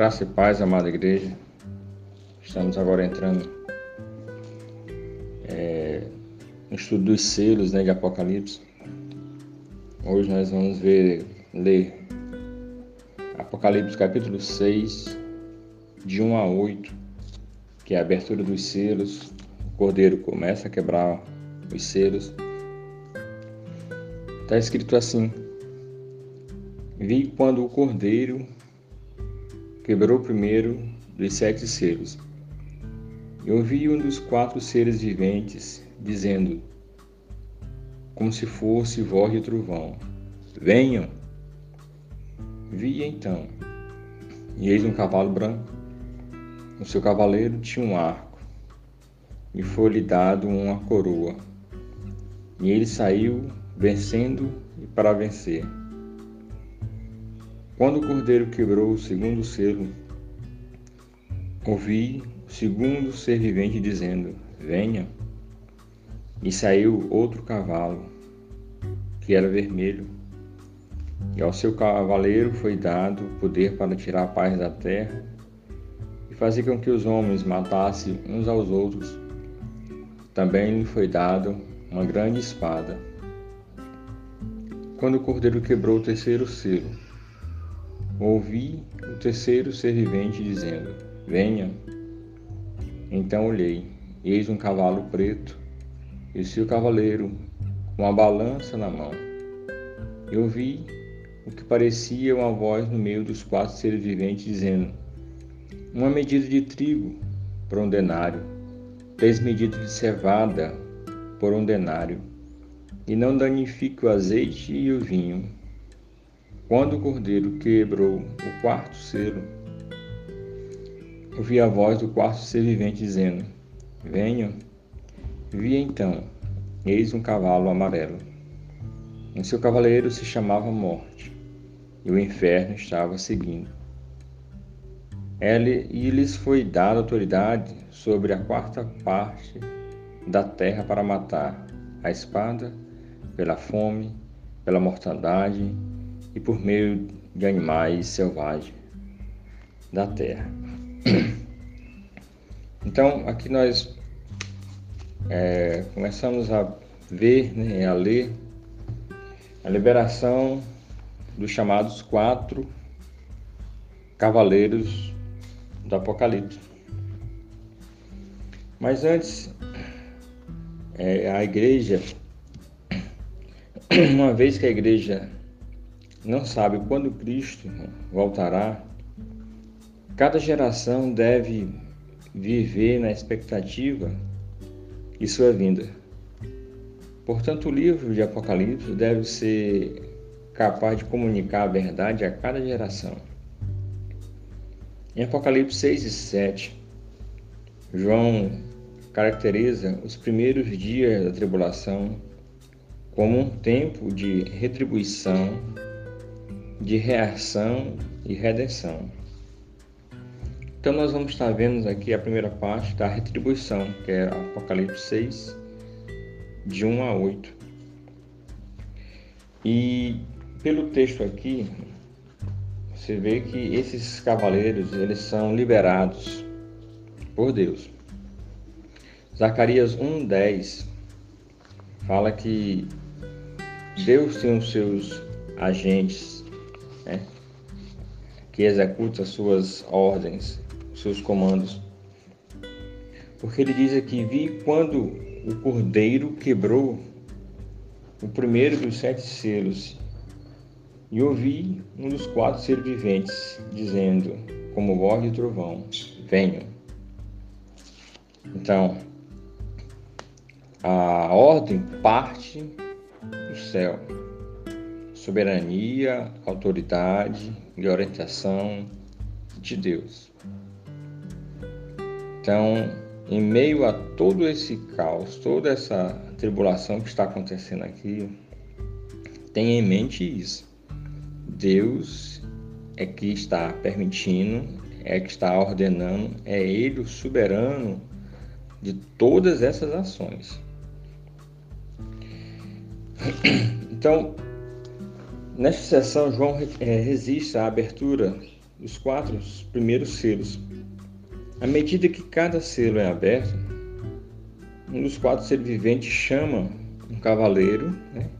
Graça e paz, amada igreja. Estamos agora entrando é, no estudo dos selos né, de Apocalipse. Hoje nós vamos ver, ler Apocalipse capítulo 6, de 1 a 8, que é a abertura dos selos. O cordeiro começa a quebrar os selos. Está escrito assim: Vi quando o cordeiro quebrou o primeiro dos sete selos. Eu ouvi um dos quatro seres viventes dizendo, como se fosse voz de trovão: Venham! Vi então, e eis um cavalo branco. O seu cavaleiro tinha um arco, e foi-lhe dado uma coroa. E ele saiu vencendo e para vencer. Quando o cordeiro quebrou o segundo selo, ouvi o segundo ser vivente dizendo: Venha. E saiu outro cavalo, que era vermelho, e ao seu cavaleiro foi dado poder para tirar a paz da terra e fazer com que os homens matassem uns aos outros. Também lhe foi dado uma grande espada. Quando o cordeiro quebrou o terceiro selo, Ouvi o terceiro ser vivente dizendo: Venha. Então olhei, eis um cavalo preto, e seu cavaleiro com uma balança na mão. Eu vi o que parecia uma voz no meio dos quatro seres viventes dizendo: Uma medida de trigo por um denário, três medidas de cevada por um denário, e não danifique o azeite e o vinho quando o cordeiro quebrou o quarto selo, ouvi a voz do quarto ser vivente dizendo: Venham. Vi então, eis um cavalo amarelo. O seu cavaleiro se chamava Morte, e o inferno estava seguindo. Ele, e lhes foi dada autoridade sobre a quarta parte da terra para matar a espada, pela fome, pela mortandade e por meio de animais selvagens da terra. Então, aqui nós é, começamos a ver, né, a ler a liberação dos chamados quatro cavaleiros do Apocalipse. Mas antes, é, a igreja, uma vez que a igreja não sabe quando Cristo voltará, cada geração deve viver na expectativa de sua vinda. Portanto, o livro de Apocalipse deve ser capaz de comunicar a verdade a cada geração. Em Apocalipse 6 e 7, João caracteriza os primeiros dias da tribulação como um tempo de retribuição de reação e redenção. Então nós vamos estar vendo aqui a primeira parte da retribuição, que é Apocalipse 6, de 1 a 8. E pelo texto aqui, você vê que esses cavaleiros, eles são liberados por Deus. Zacarias 1:10 fala que Deus tem os seus agentes né, que executa suas ordens, seus comandos. Porque ele diz aqui: Vi quando o cordeiro quebrou o primeiro dos sete selos, e ouvi um dos quatro seres viventes dizendo, como voz de trovão: Venham. Então, a ordem parte do céu soberania, autoridade e orientação de Deus. Então, em meio a todo esse caos, toda essa tribulação que está acontecendo aqui, tenha em mente isso. Deus é que está permitindo, é que está ordenando, é Ele o soberano de todas essas ações. Então, Nesta sessão, João é, resiste à abertura dos quatro primeiros selos. À medida que cada selo é aberto, um dos quatro seres viventes chama um cavaleiro né,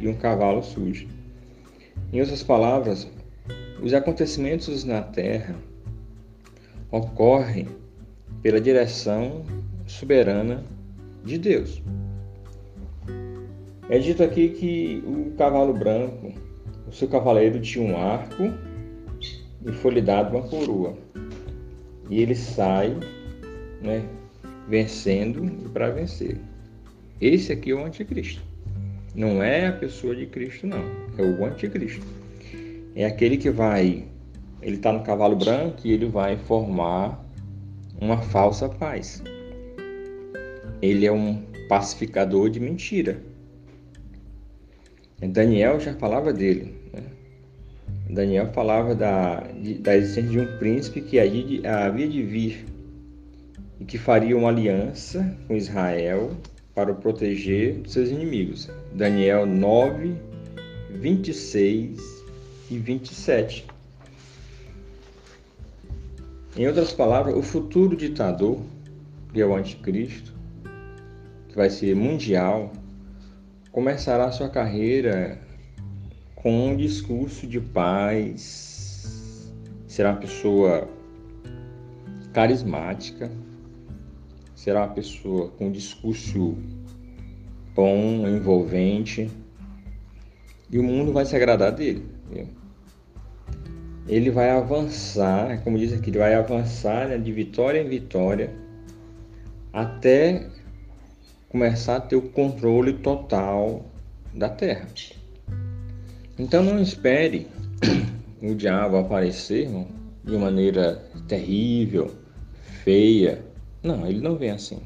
e um cavalo sujo. Em outras palavras, os acontecimentos na Terra ocorrem pela direção soberana de Deus. É dito aqui que o cavalo branco, o seu cavaleiro tinha um arco e foi lhe dado uma coroa. E ele sai, né, vencendo para vencer. Esse aqui é o anticristo. Não é a pessoa de Cristo, não. É o anticristo. É aquele que vai. Ele está no cavalo branco e ele vai formar uma falsa paz. Ele é um pacificador de mentira. Daniel já falava dele. Né? Daniel falava da, da existência de um príncipe que havia de vir e que faria uma aliança com Israel para o proteger de seus inimigos. Daniel 9, 26 e 27. Em outras palavras, o futuro ditador, que é o anticristo, que vai ser mundial, começará sua carreira com um discurso de paz, será uma pessoa carismática, será uma pessoa com um discurso bom, envolvente, e o mundo vai se agradar dele. Viu? Ele vai avançar, como diz aqui, ele vai avançar né, de vitória em vitória até começar a ter o controle total da terra. Então não espere o diabo aparecer de maneira terrível, feia, não, ele não vem assim.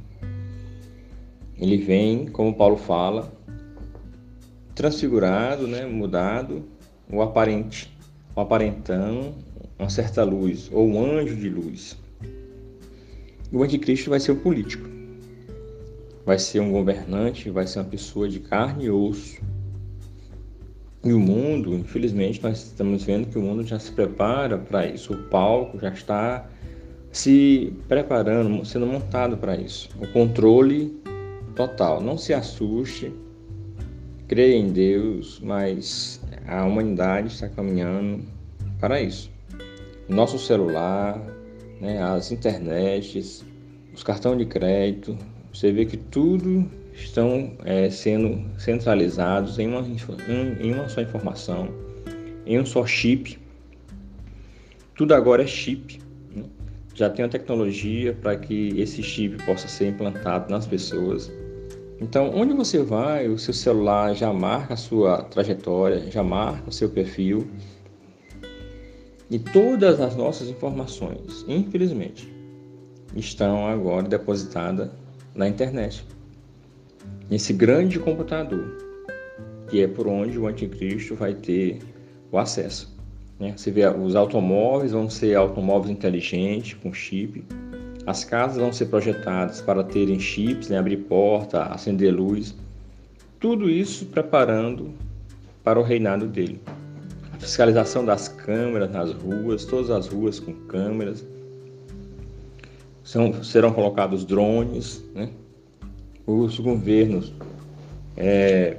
Ele vem, como Paulo fala, transfigurado, né, mudado, o aparente, o aparentando uma certa luz, ou um anjo de luz. O anticristo vai ser um político. Vai ser um governante, vai ser uma pessoa de carne e osso. E o mundo, infelizmente, nós estamos vendo que o mundo já se prepara para isso. O palco já está se preparando, sendo montado para isso. O controle total. Não se assuste, creia em Deus, mas a humanidade está caminhando para isso. Nosso celular, né, as internets, os cartões de crédito, você vê que tudo estão é, sendo centralizados em uma, em uma só informação, em um só chip. Tudo agora é chip já tem a tecnologia para que esse chip possa ser implantado nas pessoas. Então, onde você vai, o seu celular já marca a sua trajetória, já marca o seu perfil. E todas as nossas informações, infelizmente, estão agora depositadas na internet. Nesse grande computador, que é por onde o anticristo vai ter o acesso. Né? Você vê, os automóveis vão ser automóveis inteligentes, com chip. As casas vão ser projetadas para terem chips, né? abrir porta, acender luz. Tudo isso preparando para o reinado dele. A fiscalização das câmeras nas ruas, todas as ruas com câmeras. São, serão colocados drones, né? os governos é,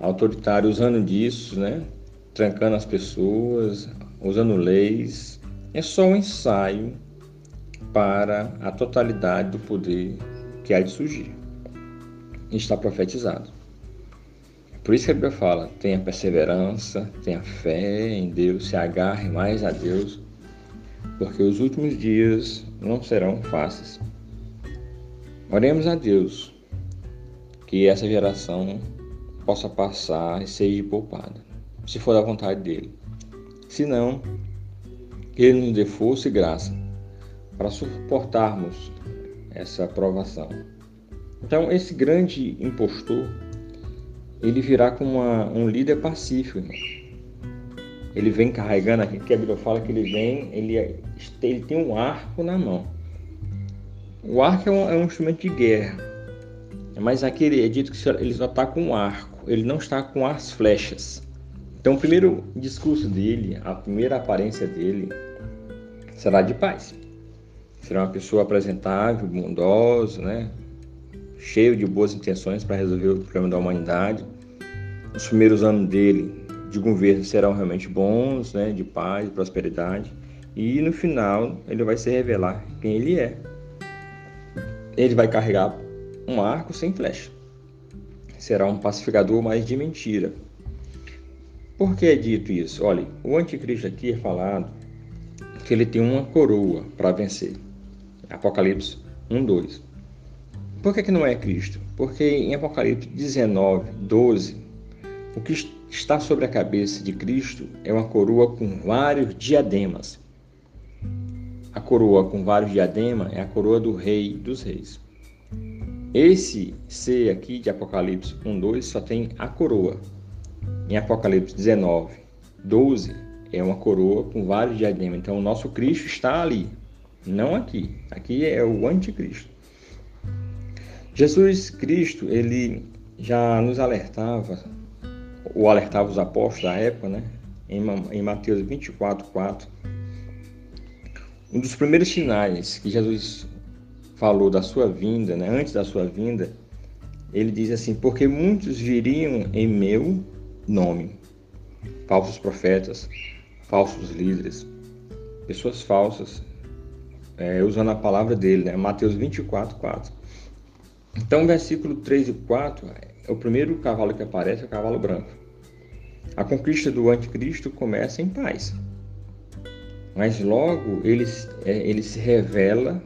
autoritários usando disso, né? trancando as pessoas, usando leis. É só um ensaio para a totalidade do poder que há de surgir. Está profetizado. Por isso que a Bíblia fala: tenha perseverança, tenha fé em Deus, se agarre mais a Deus, porque os últimos dias não serão fáceis. Oremos a Deus que essa geração possa passar e seja poupada se for da vontade dele. Se não, que ele nos dê força e graça para suportarmos essa provação. Então, esse grande impostor, ele virá como uma, um líder pacífico. Irmão. Ele vem carregando aqui, que a Bíblia fala que ele vem, ele, ele tem um arco na mão. O arco é um, é um instrumento de guerra, mas aqui é dito que ele só está com um arco, ele não está com as flechas. Então, o primeiro discurso dele, a primeira aparência dele, será de paz. Será uma pessoa apresentável, bondosa, né? cheio de boas intenções para resolver o problema da humanidade. Os primeiros anos dele de governo serão realmente bons, né? de paz, de prosperidade. E no final ele vai se revelar quem ele é. Ele vai carregar um arco sem flecha. Será um pacificador, mas de mentira. Por que é dito isso? Olha, o anticristo aqui é falado que ele tem uma coroa para vencer. Apocalipse 1, 2. Por que, que não é Cristo? Porque em Apocalipse 19, 12, o que está sobre a cabeça de Cristo é uma coroa com vários diademas. A coroa com vários diademas é a coroa do Rei dos Reis. Esse C aqui de Apocalipse 1, 2 só tem a coroa, em Apocalipse 19, 12, é uma coroa com vários diademas. Então, o nosso Cristo está ali, não aqui. Aqui é o anticristo. Jesus Cristo, ele já nos alertava, ou alertava os apóstolos da época, né? Em Mateus 24, 4. Um dos primeiros sinais que Jesus falou da sua vinda, né? antes da sua vinda, ele diz assim: Porque muitos viriam em meu nome. Falsos profetas, falsos líderes, pessoas falsas, é, usando a palavra dele, né? Mateus 24, 4. Então, versículo 3 e 4, é o primeiro cavalo que aparece é o cavalo branco. A conquista do anticristo começa em paz. Mas logo ele, é, ele se revela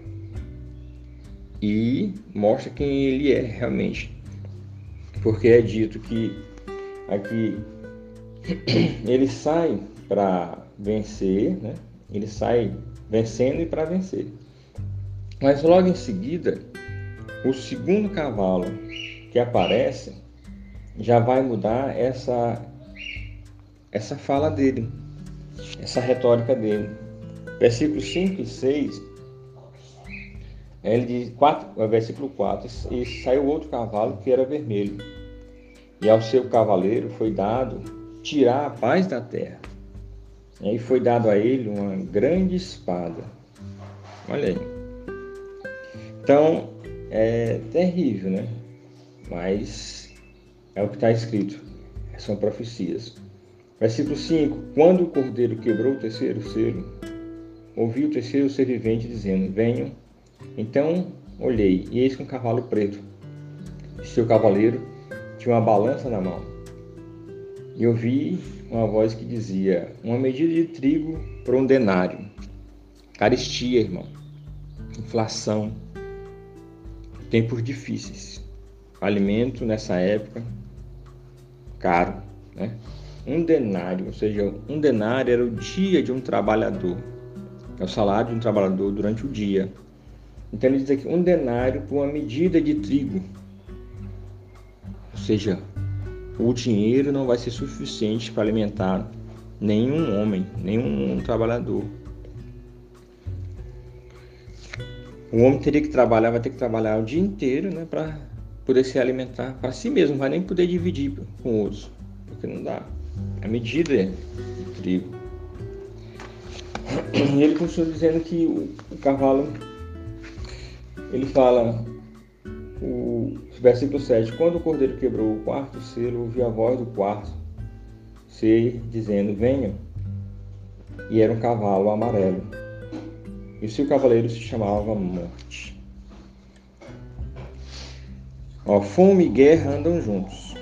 e mostra quem ele é realmente. Porque é dito que aqui ele sai para vencer, né? ele sai vencendo e para vencer. Mas logo em seguida, o segundo cavalo que aparece já vai mudar essa essa fala dele, essa retórica dele. Versículos 5 e 6, ele diz, 4, versículo 4, e saiu outro cavalo que era vermelho e ao seu cavaleiro foi dado tirar a paz da terra. E aí foi dado a ele uma grande espada. Olha aí. Então, é terrível, né? Mas é o que está escrito. São profecias. Versículo 5: Quando o cordeiro quebrou o terceiro selo, ouvi o terceiro ser vivente dizendo: Venham. Então olhei, e eis um cavalo preto. Seu cavaleiro tinha uma balança na mão. E ouvi uma voz que dizia: Uma medida de trigo por um denário. Caristia, irmão. Inflação. Tempos difíceis. Alimento nessa época caro, né? Um denário, ou seja, um denário era o dia de um trabalhador. É o salário de um trabalhador durante o dia. Então ele diz aqui um denário por uma medida de trigo seja, o dinheiro não vai ser suficiente para alimentar nenhum homem, nenhum trabalhador. O homem teria que trabalhar, vai ter que trabalhar o dia inteiro, né, para poder se alimentar para si mesmo, vai nem poder dividir com outros, porque não dá. A medida é de trigo. E ele continua dizendo que o, o cavalo, ele fala, o versículo 7: Quando o cordeiro quebrou o quarto selo, ouvi a voz do quarto ser dizendo: Venham. E era um cavalo amarelo. E o seu cavaleiro se chamava Morte. Ó, fome e guerra andam juntos.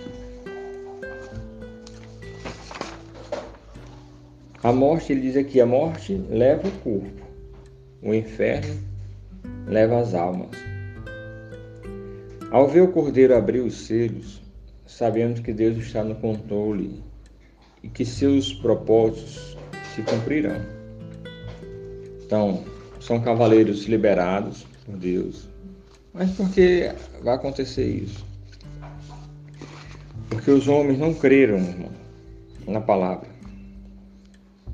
A morte, ele diz aqui: a morte leva o corpo, o inferno leva as almas. Ao ver o cordeiro abrir os selos, sabemos que Deus está no controle e que seus propósitos se cumprirão. Então, são cavaleiros liberados por Deus. Mas por que vai acontecer isso? Porque os homens não creram, irmão, na palavra.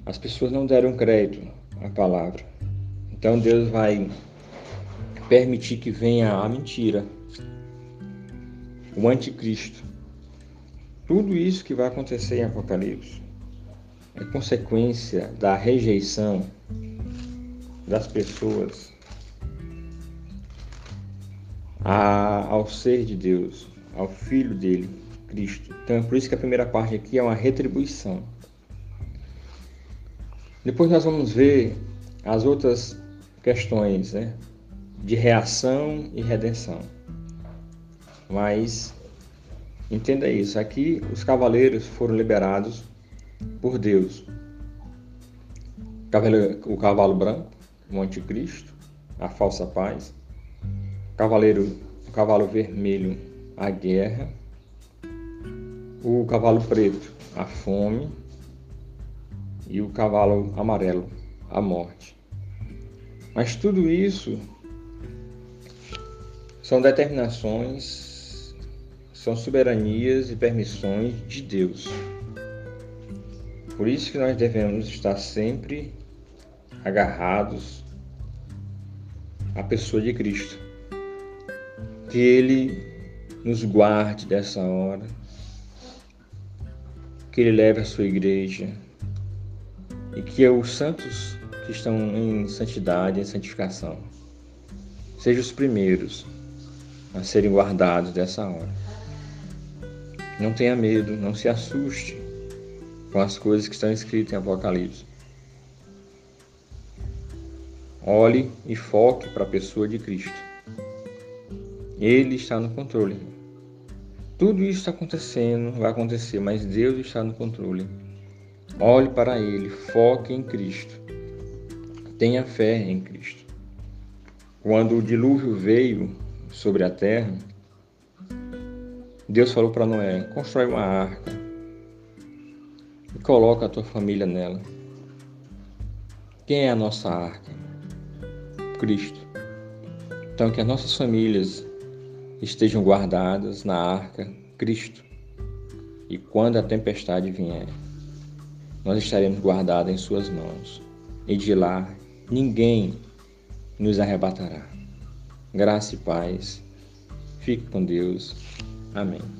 As pessoas não deram crédito à palavra. Então Deus vai permitir que venha a mentira o anticristo. Tudo isso que vai acontecer em Apocalipse é consequência da rejeição das pessoas a, ao ser de Deus, ao Filho dele, Cristo. Então é por isso que a primeira parte aqui é uma retribuição. Depois nós vamos ver as outras questões né, de reação e redenção. Mas entenda isso: aqui os cavaleiros foram liberados por Deus. O cavalo branco, o anticristo, a falsa paz. Cavaleiro, o cavalo vermelho, a guerra. O cavalo preto, a fome. E o cavalo amarelo, a morte. Mas tudo isso são determinações, são soberanias e permissões de Deus. Por isso que nós devemos estar sempre agarrados à pessoa de Cristo. Que Ele nos guarde dessa hora, que Ele leve a sua igreja e que os santos que estão em santidade e santificação sejam os primeiros a serem guardados dessa hora. Não tenha medo, não se assuste com as coisas que estão escritas em Apocalipse. Olhe e foque para a pessoa de Cristo. Ele está no controle. Tudo isso está acontecendo, vai acontecer, mas Deus está no controle. Olhe para Ele, foque em Cristo. Tenha fé em Cristo. Quando o dilúvio veio sobre a terra, Deus falou para Noé: constrói uma arca e coloca a tua família nela. Quem é a nossa arca? Cristo. Então, que as nossas famílias estejam guardadas na arca Cristo. E quando a tempestade vier, nós estaremos guardados em Suas mãos. E de lá ninguém nos arrebatará. Graça e paz. Fique com Deus. Amém.